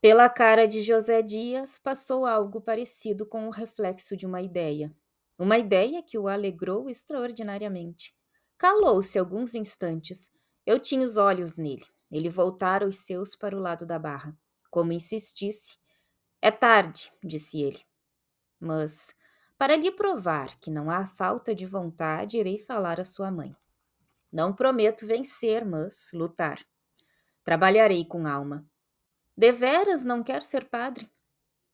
Pela cara de José Dias passou algo parecido com o reflexo de uma ideia. Uma ideia que o alegrou extraordinariamente. Calou-se alguns instantes. Eu tinha os olhos nele. Ele voltara os seus para o lado da barra. Como insistisse. É tarde, disse ele. Mas, para lhe provar que não há falta de vontade, irei falar à sua mãe. Não prometo vencer, mas lutar. Trabalharei com alma. Deveras não quer ser padre?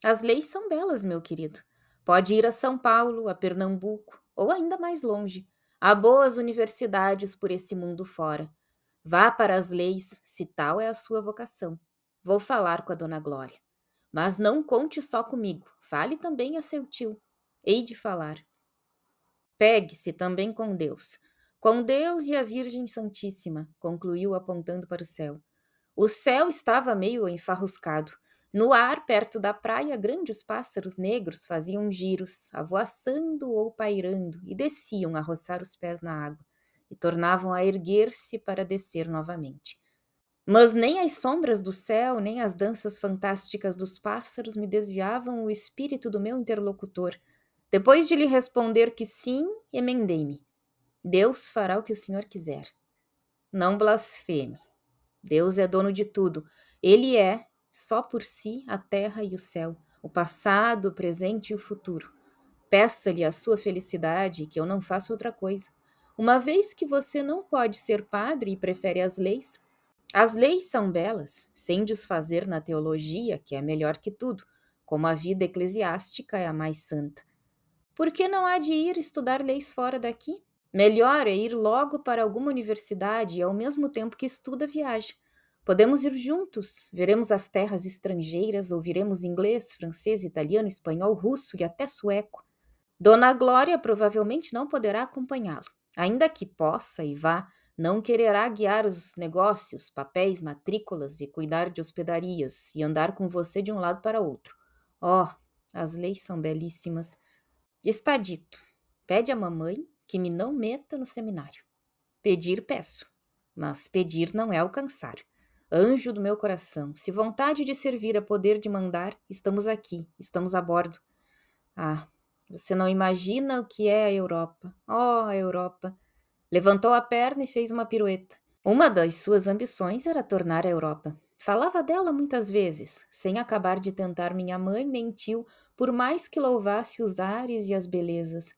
As leis são belas, meu querido. Pode ir a São Paulo, a Pernambuco, ou ainda mais longe. Há boas universidades por esse mundo fora. Vá para as leis, se tal é a sua vocação. Vou falar com a dona Glória. Mas não conte só comigo, fale também a seu tio. Hei de falar. Pegue-se também com Deus. Com Deus e a Virgem Santíssima, concluiu apontando para o céu. O céu estava meio enfarruscado. No ar, perto da praia, grandes pássaros negros faziam giros, avoaçando ou pairando, e desciam a roçar os pés na água, e tornavam a erguer-se para descer novamente. Mas nem as sombras do céu, nem as danças fantásticas dos pássaros me desviavam o espírito do meu interlocutor. Depois de lhe responder que sim, emendei-me. Deus fará o que o Senhor quiser. Não blasfeme. Deus é dono de tudo. Ele é, só por si, a terra e o céu, o passado, o presente e o futuro. Peça-lhe a sua felicidade, que eu não faço outra coisa. Uma vez que você não pode ser padre e prefere as leis, as leis são belas, sem desfazer na teologia, que é melhor que tudo, como a vida eclesiástica é a mais santa. Por que não há de ir estudar leis fora daqui? Melhor é ir logo para alguma universidade ao mesmo tempo que estuda, viaja. Podemos ir juntos, veremos as terras estrangeiras, ouviremos inglês, francês, italiano, espanhol, russo e até sueco. Dona Glória provavelmente não poderá acompanhá-lo. Ainda que possa e vá, não quererá guiar os negócios, papéis, matrículas e cuidar de hospedarias e andar com você de um lado para outro. Oh, as leis são belíssimas. Está dito. Pede à mamãe que me não meta no seminário. Pedir, peço, mas pedir não é alcançar. Anjo do meu coração, se vontade de servir é poder de mandar, estamos aqui, estamos a bordo. Ah, você não imagina o que é a Europa. Oh, a Europa! Levantou a perna e fez uma pirueta. Uma das suas ambições era tornar a Europa. Falava dela muitas vezes, sem acabar de tentar minha mãe nem tio, por mais que louvasse os ares e as belezas.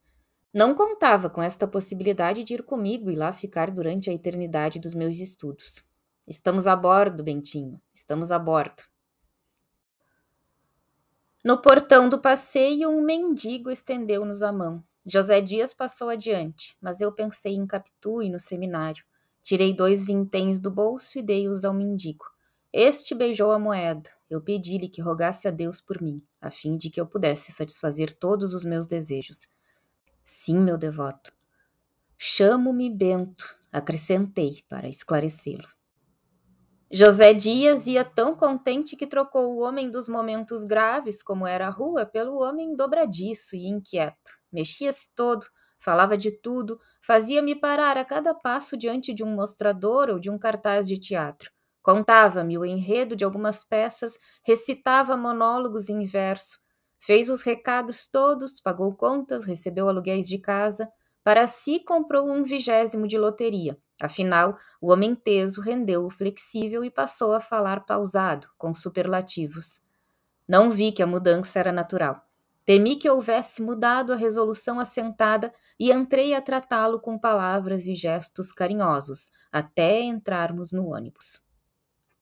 Não contava com esta possibilidade de ir comigo e lá ficar durante a eternidade dos meus estudos. Estamos a bordo, Bentinho, estamos a bordo. No portão do passeio, um mendigo estendeu-nos a mão. José Dias passou adiante, mas eu pensei em Capitu e no seminário. Tirei dois vinténs do bolso e dei-os ao mendigo. Este beijou a moeda. Eu pedi-lhe que rogasse a Deus por mim, a fim de que eu pudesse satisfazer todos os meus desejos. Sim, meu devoto. Chamo-me Bento, acrescentei para esclarecê-lo. José Dias ia tão contente que trocou o homem dos momentos graves, como era a rua, pelo homem dobradiço e inquieto. Mexia-se todo, falava de tudo, fazia-me parar a cada passo diante de um mostrador ou de um cartaz de teatro. Contava-me o enredo de algumas peças, recitava monólogos em verso, Fez os recados todos, pagou contas, recebeu aluguéis de casa. Para si, comprou um vigésimo de loteria. Afinal, o homem teso rendeu o flexível e passou a falar pausado, com superlativos. Não vi que a mudança era natural. Temi que houvesse mudado a resolução assentada e entrei a tratá-lo com palavras e gestos carinhosos, até entrarmos no ônibus.